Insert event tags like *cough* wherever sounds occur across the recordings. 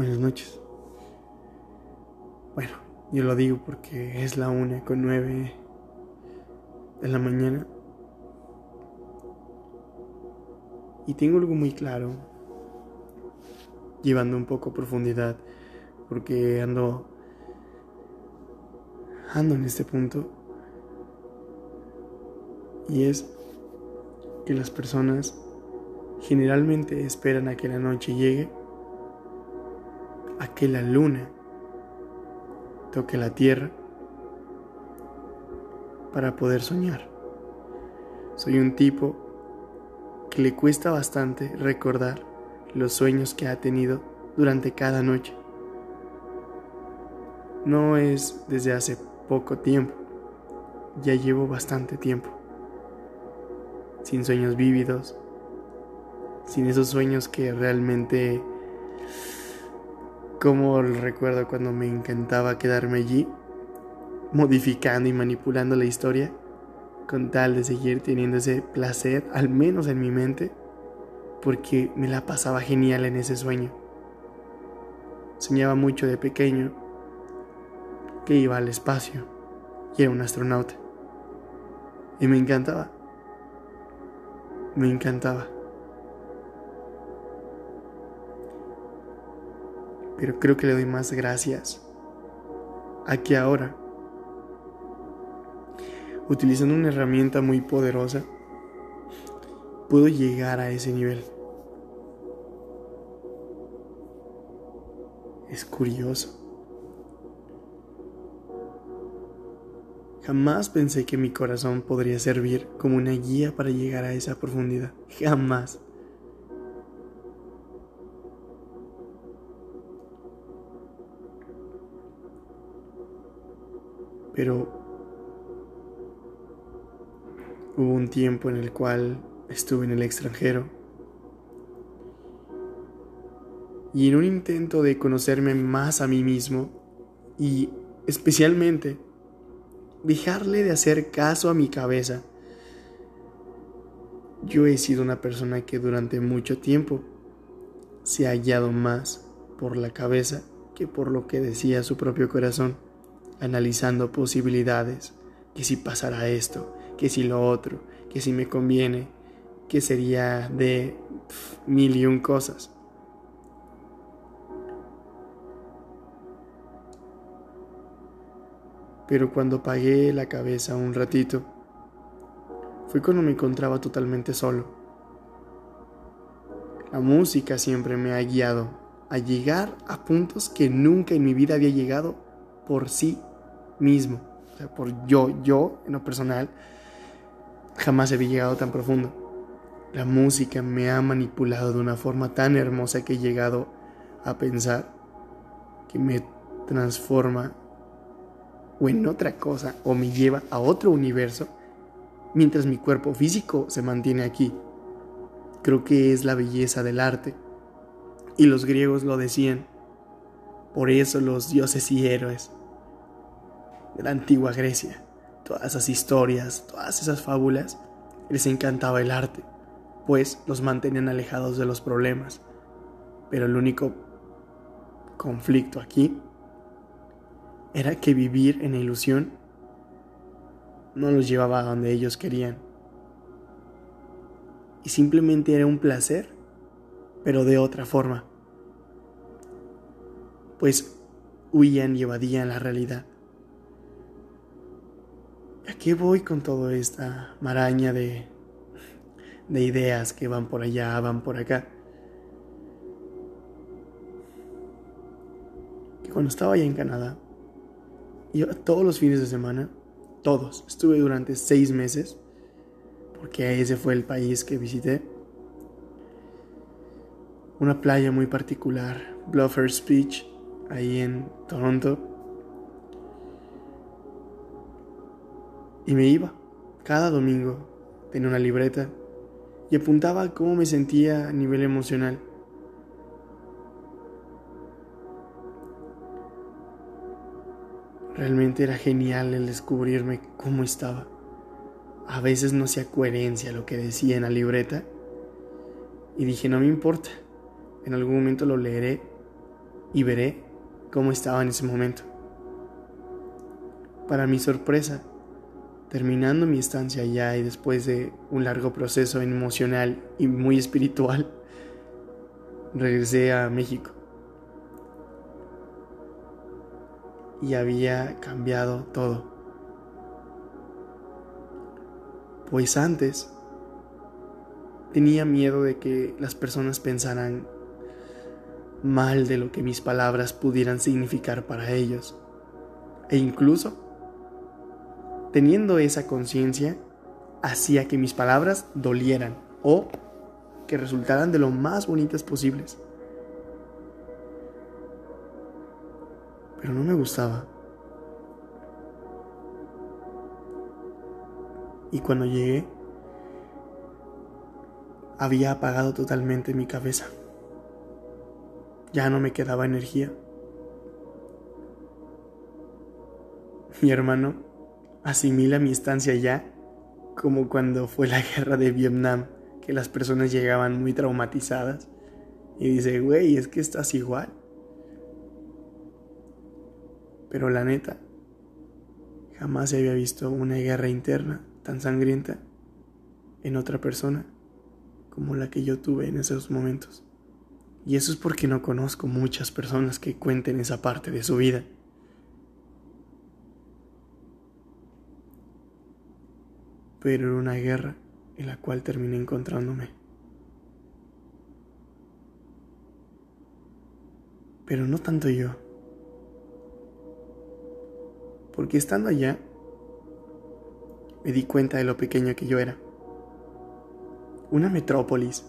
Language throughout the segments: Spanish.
Buenas noches. Bueno, yo lo digo porque es la una con nueve de la mañana. Y tengo algo muy claro, llevando un poco a profundidad, porque ando, ando en este punto. Y es que las personas generalmente esperan a que la noche llegue, a que la luna toque la tierra para poder soñar. Soy un tipo que le cuesta bastante recordar los sueños que ha tenido durante cada noche. No es desde hace poco tiempo, ya llevo bastante tiempo, sin sueños vívidos, sin esos sueños que realmente, como recuerdo cuando me encantaba quedarme allí, modificando y manipulando la historia, con tal de seguir teniendo ese placer, al menos en mi mente, porque me la pasaba genial en ese sueño. Soñaba mucho de pequeño que iba al espacio y era un astronauta. Y me encantaba. Me encantaba. Pero creo que le doy más gracias a que ahora, utilizando una herramienta muy poderosa, puedo llegar a ese nivel. Es curioso. Jamás pensé que mi corazón podría servir como una guía para llegar a esa profundidad. Jamás. Pero hubo un tiempo en el cual estuve en el extranjero y en un intento de conocerme más a mí mismo y especialmente dejarle de hacer caso a mi cabeza. Yo he sido una persona que durante mucho tiempo se ha hallado más por la cabeza que por lo que decía su propio corazón analizando posibilidades, que si pasará esto, que si lo otro, que si me conviene, que sería de mil y un cosas. Pero cuando pagué la cabeza un ratito, fue cuando me encontraba totalmente solo. La música siempre me ha guiado a llegar a puntos que nunca en mi vida había llegado por sí mismo, o sea, por yo, yo en lo personal, jamás había llegado tan profundo. La música me ha manipulado de una forma tan hermosa que he llegado a pensar que me transforma o en otra cosa o me lleva a otro universo mientras mi cuerpo físico se mantiene aquí. Creo que es la belleza del arte. Y los griegos lo decían. Por eso los dioses y héroes de la antigua Grecia, todas esas historias, todas esas fábulas, les encantaba el arte, pues los mantenían alejados de los problemas. Pero el único conflicto aquí era que vivir en ilusión no los llevaba a donde ellos querían. Y simplemente era un placer, pero de otra forma. Pues huían y evadían la realidad. ¿A qué voy con toda esta maraña de, de ideas que van por allá, van por acá? Que cuando estaba allá en Canadá, iba todos los fines de semana, todos, estuve durante seis meses, porque ese fue el país que visité. Una playa muy particular, Bluffers Beach, ahí en Toronto. Y me iba, cada domingo, tenía una libreta y apuntaba cómo me sentía a nivel emocional. Realmente era genial el descubrirme cómo estaba. A veces no hacía coherencia lo que decía en la libreta y dije, no me importa, en algún momento lo leeré y veré cómo estaba en ese momento. Para mi sorpresa, terminando mi estancia allá y después de un largo proceso emocional y muy espiritual, regresé a México. Y había cambiado todo. Pues antes tenía miedo de que las personas pensaran mal de lo que mis palabras pudieran significar para ellos. E incluso, teniendo esa conciencia, hacía que mis palabras dolieran o que resultaran de lo más bonitas posibles. Pero no me gustaba. Y cuando llegué, había apagado totalmente mi cabeza. Ya no me quedaba energía. Mi hermano asimila mi estancia ya como cuando fue la guerra de Vietnam, que las personas llegaban muy traumatizadas. Y dice, güey, es que estás igual. Pero la neta, jamás se había visto una guerra interna tan sangrienta en otra persona como la que yo tuve en esos momentos. Y eso es porque no conozco muchas personas que cuenten esa parte de su vida. Pero era una guerra en la cual terminé encontrándome. Pero no tanto yo. Porque estando allá, me di cuenta de lo pequeño que yo era. Una metrópolis,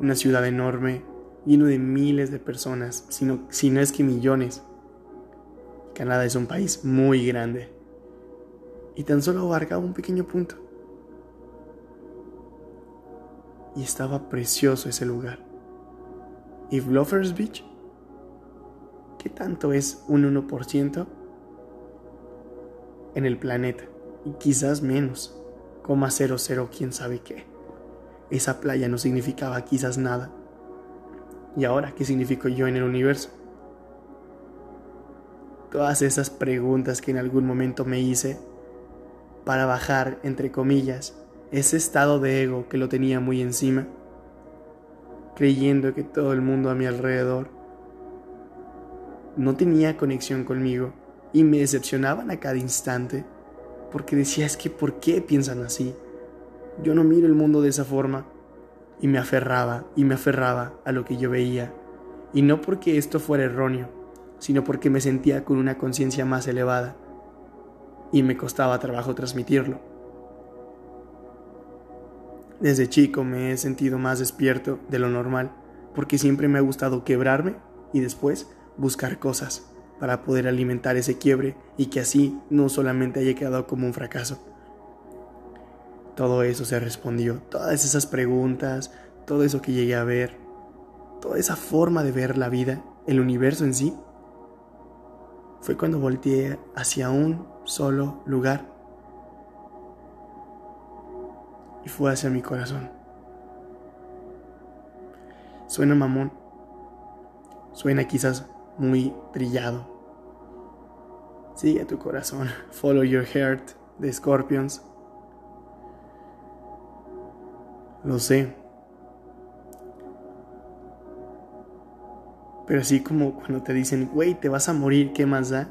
una ciudad enorme, lleno de miles de personas, sino, si no es que millones. Canadá es un país muy grande y tan solo abarcaba un pequeño punto. Y estaba precioso ese lugar. ¿Y Bluffers Beach? ¿Qué tanto es un 1% en el planeta? Y quizás menos, coma cero quién sabe qué. Esa playa no significaba quizás nada ¿Y ahora qué significo yo en el universo? Todas esas preguntas que en algún momento me hice para bajar, entre comillas, ese estado de ego que lo tenía muy encima, creyendo que todo el mundo a mi alrededor no tenía conexión conmigo y me decepcionaban a cada instante porque decía es que ¿por qué piensan así? Yo no miro el mundo de esa forma y me aferraba y me aferraba a lo que yo veía. Y no porque esto fuera erróneo, sino porque me sentía con una conciencia más elevada y me costaba trabajo transmitirlo. Desde chico me he sentido más despierto de lo normal porque siempre me ha gustado quebrarme y después buscar cosas para poder alimentar ese quiebre y que así no solamente haya quedado como un fracaso. Todo eso se respondió, todas esas preguntas, todo eso que llegué a ver, toda esa forma de ver la vida, el universo en sí, fue cuando volteé hacia un solo lugar y fue hacia mi corazón. Suena mamón, suena quizás muy trillado. Sigue tu corazón, *laughs* follow your heart de Scorpions Lo sé. Pero así como cuando te dicen, güey, te vas a morir, ¿qué más da?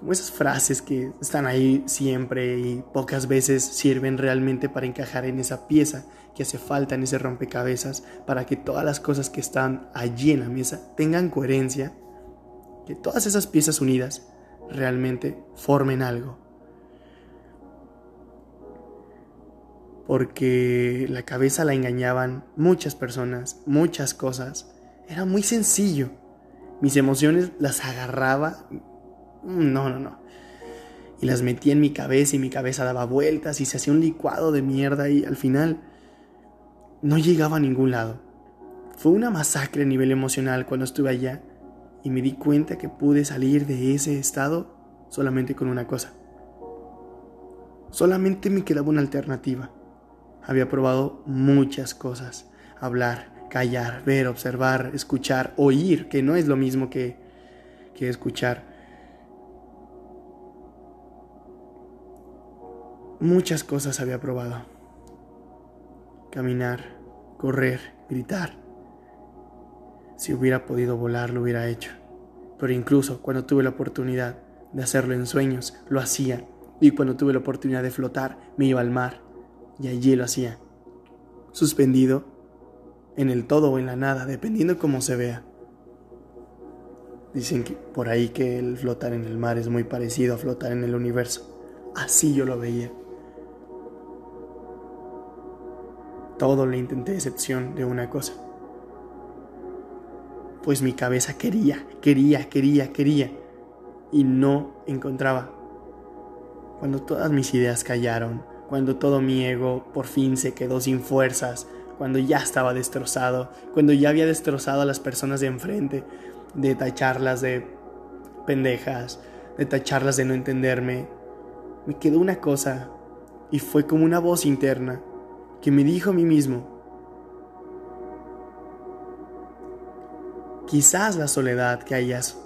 Como esas frases que están ahí siempre y pocas veces sirven realmente para encajar en esa pieza que hace falta en ese rompecabezas para que todas las cosas que están allí en la mesa tengan coherencia, que todas esas piezas unidas realmente formen algo. porque la cabeza la engañaban muchas personas, muchas cosas. Era muy sencillo. Mis emociones las agarraba. No, no, no. Y las metía en mi cabeza y mi cabeza daba vueltas y se hacía un licuado de mierda y al final no llegaba a ningún lado. Fue una masacre a nivel emocional cuando estuve allá y me di cuenta que pude salir de ese estado solamente con una cosa. Solamente me quedaba una alternativa había probado muchas cosas. Hablar, callar, ver, observar, escuchar, oír, que no es lo mismo que que escuchar. Muchas cosas había probado. Caminar, correr, gritar. Si hubiera podido volar, lo hubiera hecho. Pero incluso cuando tuve la oportunidad de hacerlo en sueños, lo hacía. Y cuando tuve la oportunidad de flotar, me iba al mar. Y allí lo hacía. Suspendido en el todo o en la nada, dependiendo cómo se vea. Dicen que por ahí que el flotar en el mar es muy parecido a flotar en el universo. Así yo lo veía. Todo le intenté excepción de una cosa. Pues mi cabeza quería, quería, quería, quería. Y no encontraba. Cuando todas mis ideas callaron, cuando todo mi ego por fin se quedó sin fuerzas, cuando ya estaba destrozado, cuando ya había destrozado a las personas de enfrente, de tacharlas de pendejas, de tacharlas de no entenderme, me quedó una cosa y fue como una voz interna que me dijo a mí mismo, quizás la soledad que hayas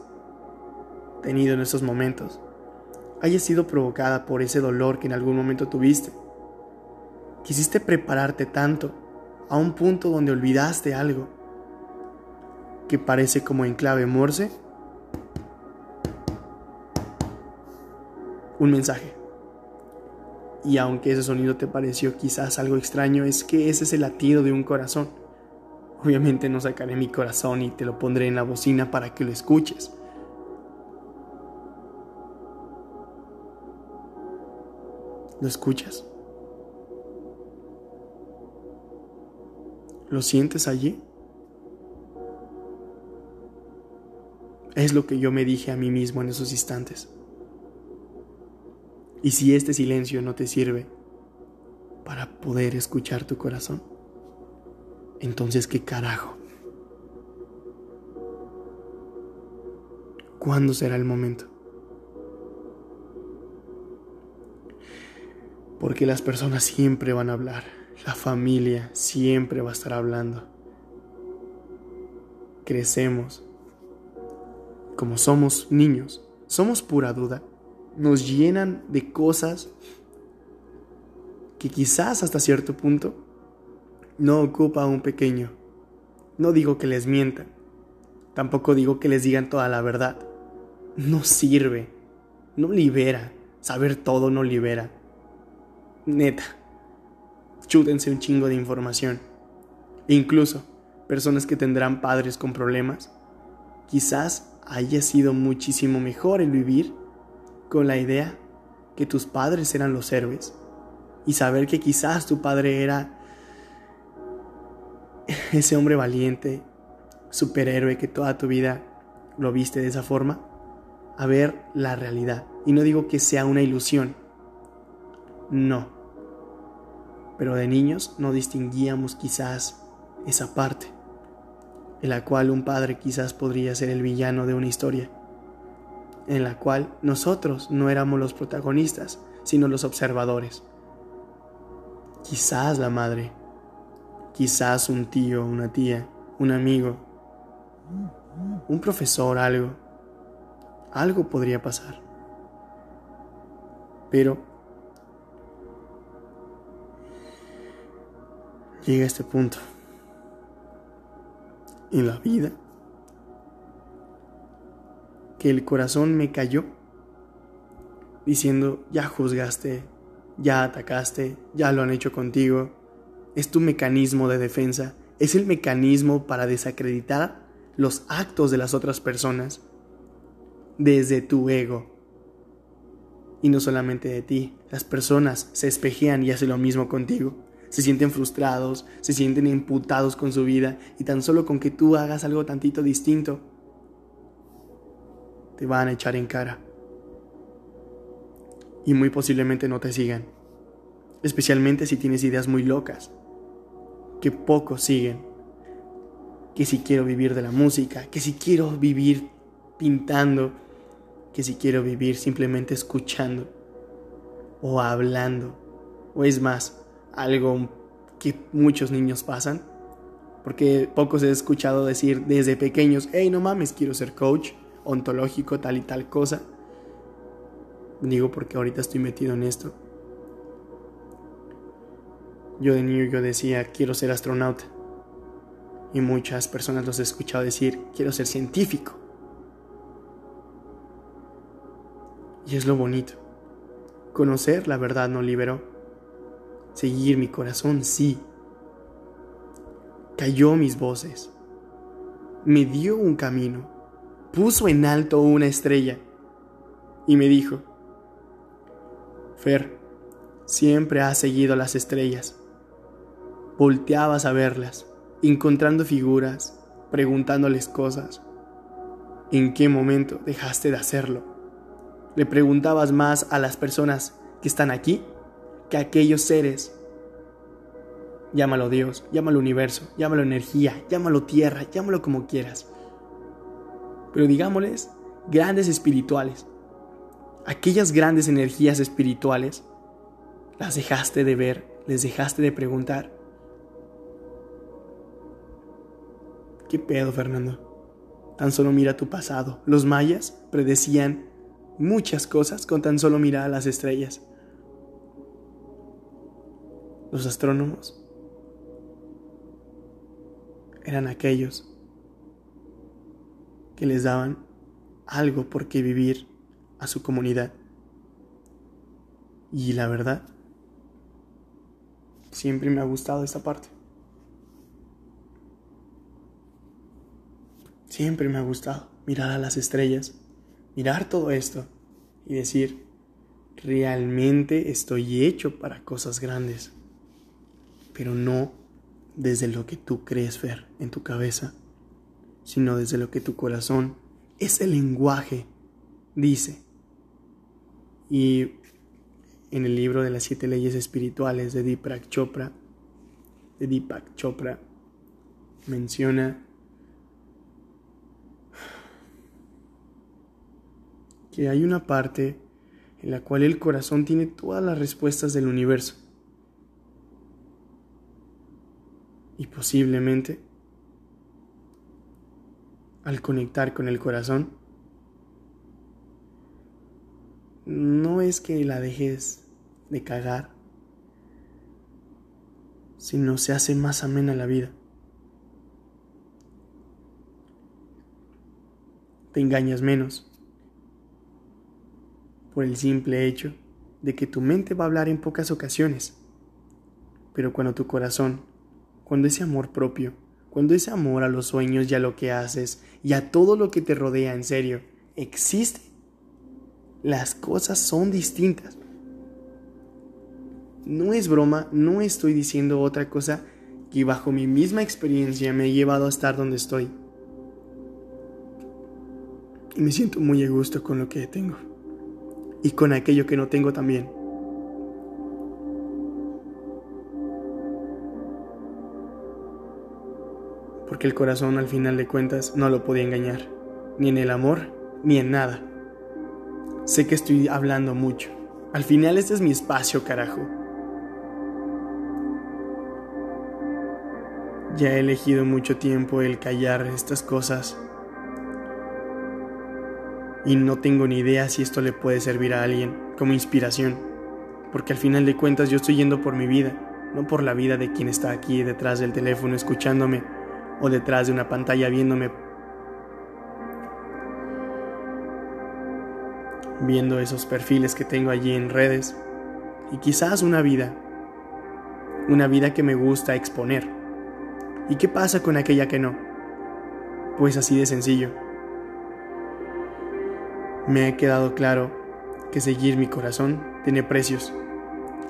tenido en esos momentos haya sido provocada por ese dolor que en algún momento tuviste. Quisiste prepararte tanto a un punto donde olvidaste algo que parece como en clave morse un mensaje. Y aunque ese sonido te pareció quizás algo extraño, es que ese es el latido de un corazón. Obviamente no sacaré mi corazón y te lo pondré en la bocina para que lo escuches. ¿Lo escuchas? ¿Lo sientes allí? Es lo que yo me dije a mí mismo en esos instantes. Y si este silencio no te sirve para poder escuchar tu corazón, entonces qué carajo. ¿Cuándo será el momento? Porque las personas siempre van a hablar, la familia siempre va a estar hablando. Crecemos como somos niños, somos pura duda, nos llenan de cosas que quizás hasta cierto punto no ocupa a un pequeño. No digo que les mientan, tampoco digo que les digan toda la verdad. No sirve, no libera, saber todo no libera. Neta, chútense un chingo de información. E incluso personas que tendrán padres con problemas, quizás haya sido muchísimo mejor el vivir con la idea que tus padres eran los héroes y saber que quizás tu padre era *laughs* ese hombre valiente, superhéroe que toda tu vida lo viste de esa forma, a ver la realidad. Y no digo que sea una ilusión, no. Pero de niños no distinguíamos quizás esa parte en la cual un padre quizás podría ser el villano de una historia, en la cual nosotros no éramos los protagonistas, sino los observadores. Quizás la madre, quizás un tío, una tía, un amigo, un profesor, algo, algo podría pasar. Pero llega este punto en la vida que el corazón me cayó diciendo, ya juzgaste, ya atacaste, ya lo han hecho contigo, es tu mecanismo de defensa, es el mecanismo para desacreditar los actos de las otras personas desde tu ego. Y no solamente de ti, las personas se espejean y hacen lo mismo contigo. Se sienten frustrados, se sienten imputados con su vida. Y tan solo con que tú hagas algo tantito distinto, te van a echar en cara. Y muy posiblemente no te sigan, especialmente si tienes ideas muy locas, que pocos siguen. Que si quiero vivir de la música, que si quiero vivir pintando, que si quiero vivir simplemente escuchando o hablando, o es más, algo que muchos niños pasan, porque pocos he escuchado decir desde pequeños, hey, no mames, quiero ser coach, ontológico, tal y tal cosa. Digo porque ahorita estoy metido en esto. Yo de niño yo decía, quiero ser astronauta. Y muchas personas los he escuchado decir, quiero ser científico. Y es lo bonito. Conocer la verdad no liberó. Seguir mi corazón sí. Cayó mis voces. Me dio un camino. Puso en alto una estrella. Y me dijo, Fer, siempre has seguido las estrellas. Volteabas a verlas, encontrando figuras, preguntándoles cosas. ¿En qué momento dejaste de hacerlo? Le preguntabas más a las personas que están aquí que a aquellos seres. Llámalo Dios, llámalo universo, llámalo energía, llámalo tierra, llámalo como quieras. Pero digámosles grandes espirituales. Aquellas grandes energías espirituales las dejaste de ver, les dejaste de preguntar. ¿Qué pedo, Fernando? Tan solo mira tu pasado. Los mayas predecían muchas cosas con tan solo mirar a las estrellas. Los astrónomos eran aquellos que les daban algo por qué vivir a su comunidad. Y la verdad, siempre me ha gustado esta parte. Siempre me ha gustado mirar a las estrellas, mirar todo esto y decir, realmente estoy hecho para cosas grandes, pero no desde lo que tú crees ver en tu cabeza, sino desde lo que tu corazón, ese lenguaje, dice. Y en el libro de las siete leyes espirituales de Deepak Chopra, de Deepak Chopra, menciona que hay una parte en la cual el corazón tiene todas las respuestas del universo. Y posiblemente, al conectar con el corazón, no es que la dejes de cagar, sino se hace más amena la vida. Te engañas menos por el simple hecho de que tu mente va a hablar en pocas ocasiones. Pero cuando tu corazón, cuando ese amor propio, cuando ese amor a los sueños y a lo que haces y a todo lo que te rodea en serio existe, las cosas son distintas. No es broma, no estoy diciendo otra cosa que bajo mi misma experiencia me he llevado a estar donde estoy. Y me siento muy a gusto con lo que tengo y con aquello que no tengo también. El corazón al final de cuentas no lo podía engañar, ni en el amor, ni en nada. Sé que estoy hablando mucho. Al final este es mi espacio, carajo. Ya he elegido mucho tiempo el callar estas cosas y no tengo ni idea si esto le puede servir a alguien como inspiración, porque al final de cuentas yo estoy yendo por mi vida, no por la vida de quien está aquí detrás del teléfono escuchándome o detrás de una pantalla viéndome, viendo esos perfiles que tengo allí en redes, y quizás una vida, una vida que me gusta exponer. ¿Y qué pasa con aquella que no? Pues así de sencillo me ha quedado claro que seguir mi corazón tiene precios.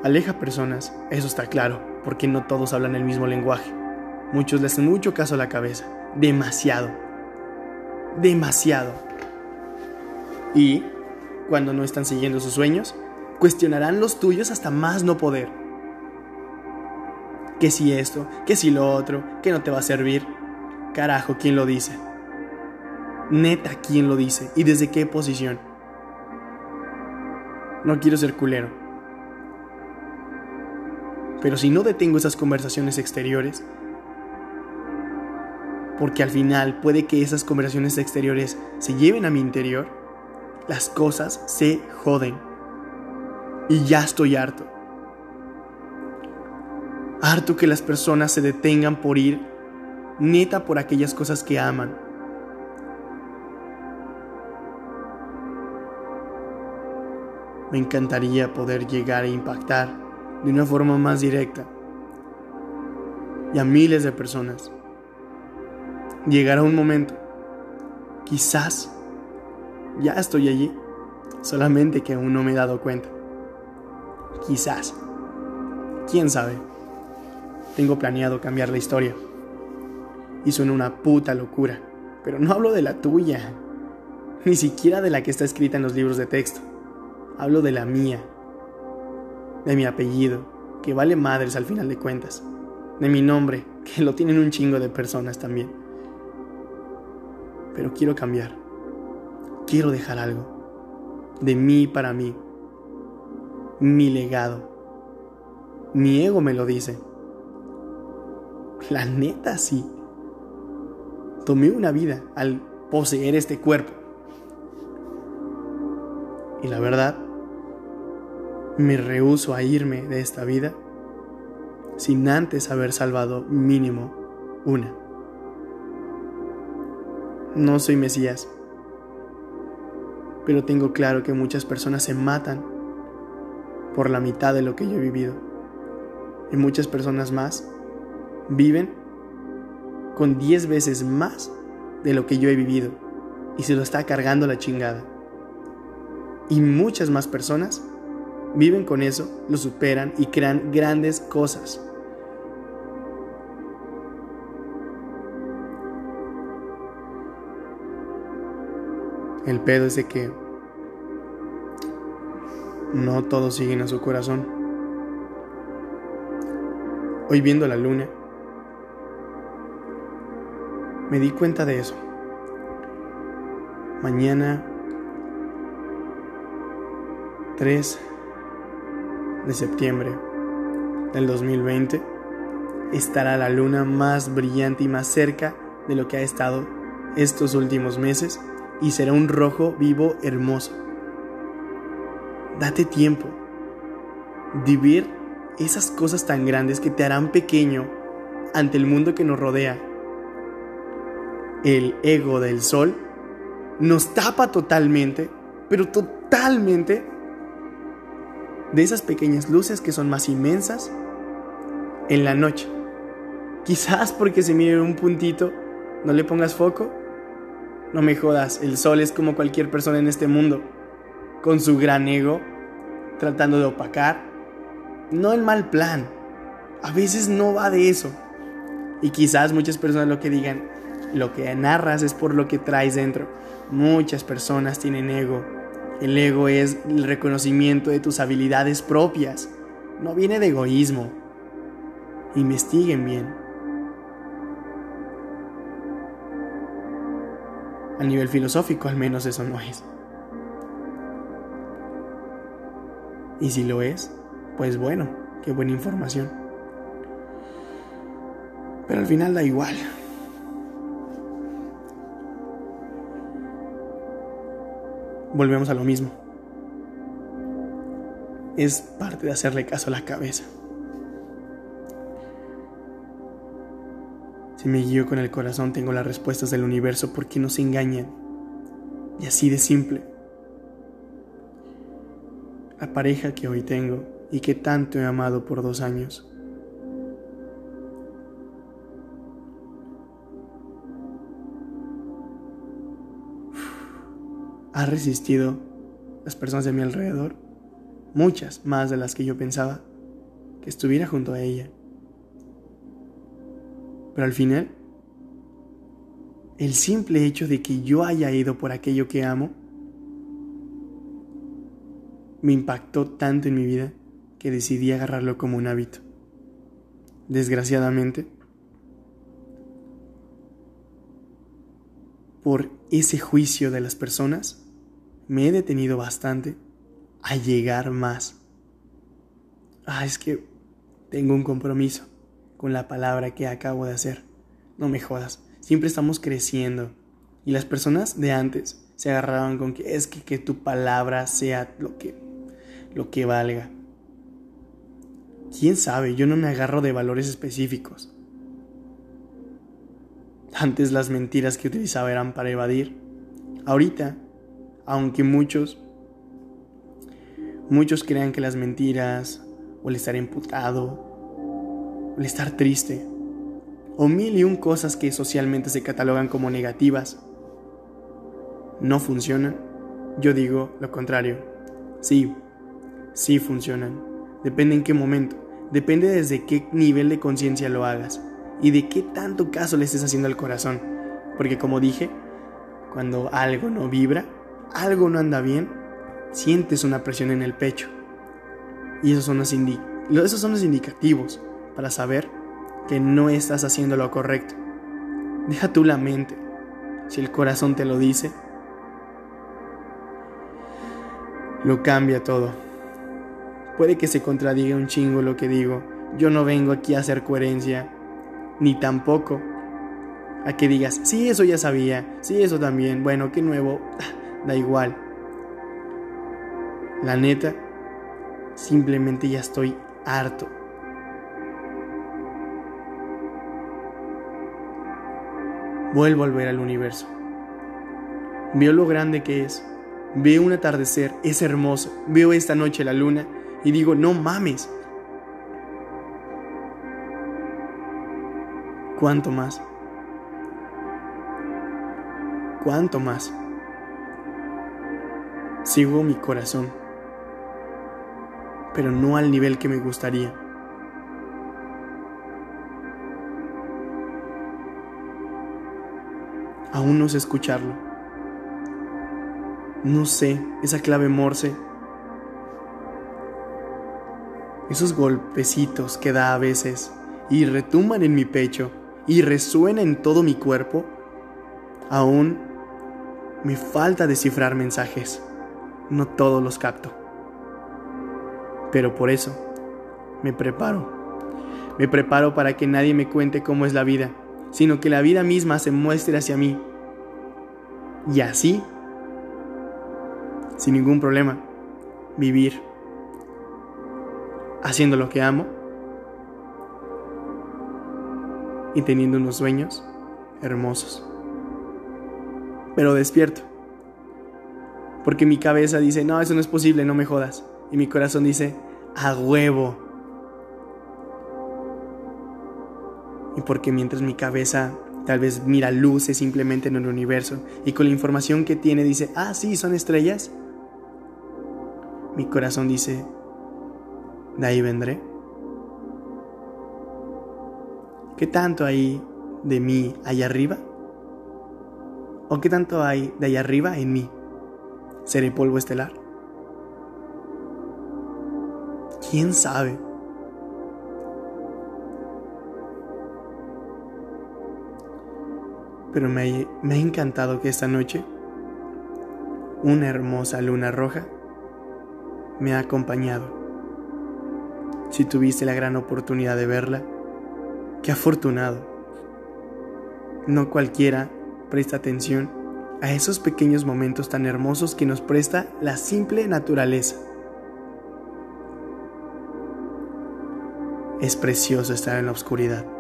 Aleja personas, eso está claro, porque no todos hablan el mismo lenguaje. Muchos le hacen mucho caso a la cabeza, demasiado, demasiado. Y, cuando no están siguiendo sus sueños, cuestionarán los tuyos hasta más no poder. Que si esto, que si lo otro, que no te va a servir. Carajo, ¿quién lo dice? Neta, ¿quién lo dice? ¿Y desde qué posición? No quiero ser culero. Pero si no detengo esas conversaciones exteriores, porque al final puede que esas conversaciones exteriores se lleven a mi interior, las cosas se joden. Y ya estoy harto. Harto que las personas se detengan por ir neta por aquellas cosas que aman. Me encantaría poder llegar a impactar de una forma más directa y a miles de personas. Llegará un momento, quizás ya estoy allí, solamente que aún no me he dado cuenta. Quizás, quién sabe. Tengo planeado cambiar la historia. Y suena una puta locura. Pero no hablo de la tuya. Ni siquiera de la que está escrita en los libros de texto. Hablo de la mía. De mi apellido, que vale madres al final de cuentas. De mi nombre, que lo tienen un chingo de personas también. Pero quiero cambiar. Quiero dejar algo. De mí para mí. Mi legado. Mi ego me lo dice. La neta sí. Tomé una vida al poseer este cuerpo. Y la verdad, me rehuso a irme de esta vida sin antes haber salvado mínimo una. No soy Mesías, pero tengo claro que muchas personas se matan por la mitad de lo que yo he vivido. Y muchas personas más viven con 10 veces más de lo que yo he vivido y se lo está cargando la chingada. Y muchas más personas viven con eso, lo superan y crean grandes cosas. El pedo es de que no todos siguen a su corazón. Hoy viendo la luna, me di cuenta de eso. Mañana 3 de septiembre del 2020 estará la luna más brillante y más cerca de lo que ha estado estos últimos meses y será un rojo vivo hermoso. Date tiempo. Vivir esas cosas tan grandes que te harán pequeño ante el mundo que nos rodea el ego del sol, nos tapa totalmente, pero totalmente, de esas pequeñas luces que son más inmensas en la noche. Quizás porque se mire un puntito, no le pongas foco. No me jodas, el sol es como cualquier persona en este mundo, con su gran ego, tratando de opacar. No el mal plan, a veces no va de eso. Y quizás muchas personas lo que digan, lo que narras es por lo que traes dentro. Muchas personas tienen ego. El ego es el reconocimiento de tus habilidades propias. No viene de egoísmo. Investiguen bien. A nivel filosófico al menos eso no es. Y si lo es, pues bueno, qué buena información. Pero al final da igual. volvemos a lo mismo. Es parte de hacerle caso a la cabeza. Si me guío con el corazón tengo las respuestas del universo porque no se engañan. Y así de simple. La pareja que hoy tengo y que tanto he amado por dos años ha resistido las personas de mi alrededor, muchas más de las que yo pensaba que estuviera junto a ella. Pero al final, el simple hecho de que yo haya ido por aquello que amo, me impactó tanto en mi vida que decidí agarrarlo como un hábito. Desgraciadamente, por ese juicio de las personas, me he detenido bastante a llegar más. Ah, es que tengo un compromiso con la palabra que acabo de hacer. No me jodas. Siempre estamos creciendo. Y las personas de antes se agarraban con que es que, que tu palabra sea lo que, lo que valga. ¿Quién sabe? Yo no me agarro de valores específicos. Antes las mentiras que utilizaba eran para evadir. Ahorita, aunque muchos muchos crean que las mentiras o el estar emputado el estar triste o mil y un cosas que socialmente se catalogan como negativas no funcionan, yo digo lo contrario. Sí, sí funcionan. Depende en qué momento. Depende desde qué nivel de conciencia lo hagas y de qué tanto caso le estés haciendo al corazón. Porque como dije, cuando algo no vibra, algo no anda bien, sientes una presión en el pecho. Y esos son los, esos son los indicativos para saber que no estás haciendo lo correcto. Deja tú la mente. Si el corazón te lo dice, lo cambia todo. Puede que se contradiga un chingo lo que digo. Yo no vengo aquí a hacer coherencia, ni tampoco a que digas, sí, eso ya sabía, sí, eso también, bueno, qué nuevo, *laughs* da igual. La neta, simplemente ya estoy harto. Vuelvo a ver al universo. Veo lo grande que es. Veo un atardecer, es hermoso. Veo esta noche la luna y digo, no mames. ¿Cuánto más? ¿Cuánto más? Sigo mi corazón, pero no al nivel que me gustaría. Aún no sé escucharlo. No sé esa clave morse. Esos golpecitos que da a veces y retumban en mi pecho y resuena en todo mi cuerpo. Aún me falta descifrar mensajes. No todos los capto. Pero por eso me preparo. Me preparo para que nadie me cuente cómo es la vida, sino que la vida misma se muestre hacia mí. Y así, sin ningún problema, vivir haciendo lo que amo y teniendo unos sueños hermosos pero despierto. Porque mi cabeza dice, no, eso no es posible, no me jodas. Y mi corazón dice, a huevo. Y porque mientras mi cabeza tal vez mira luces simplemente en el universo y con la información que tiene dice, ah, sí, son estrellas, mi corazón dice, de ahí vendré. ¿Qué tanto hay de mí allá arriba? ¿O qué tanto hay de allá arriba en mí? ¿Seré polvo estelar? ¿Quién sabe? Pero me, me ha encantado que esta noche una hermosa luna roja me ha acompañado. Si tuviste la gran oportunidad de verla, qué afortunado. No cualquiera presta atención a esos pequeños momentos tan hermosos que nos presta la simple naturaleza. Es precioso estar en la oscuridad.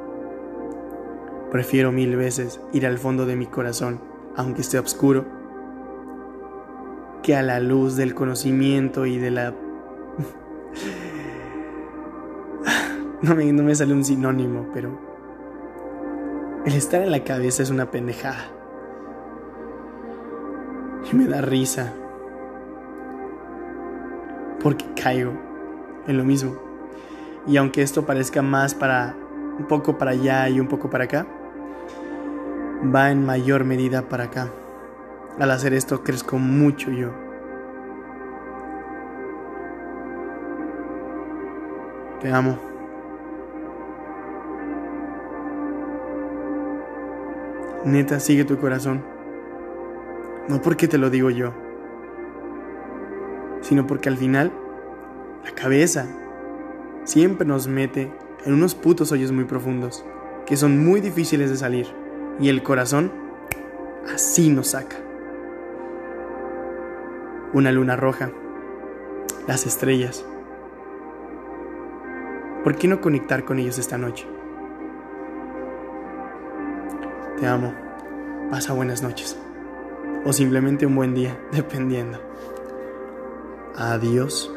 Prefiero mil veces ir al fondo de mi corazón, aunque esté oscuro, que a la luz del conocimiento y de la... *laughs* no, me, no me sale un sinónimo, pero... El estar en la cabeza es una pendejada y me da risa. Porque caigo en lo mismo. Y aunque esto parezca más para un poco para allá y un poco para acá, va en mayor medida para acá. Al hacer esto crezco mucho yo. Te amo. Neta, sigue tu corazón. No porque te lo digo yo, sino porque al final la cabeza siempre nos mete en unos putos hoyos muy profundos, que son muy difíciles de salir, Y el corazón así nos saca. Una luna roja, las estrellas. ¿Por qué no conectar con ellos esta noche? Te amo. Pasa buenas noches. O simplemente un buen día, *laughs* dependiendo. Adiós.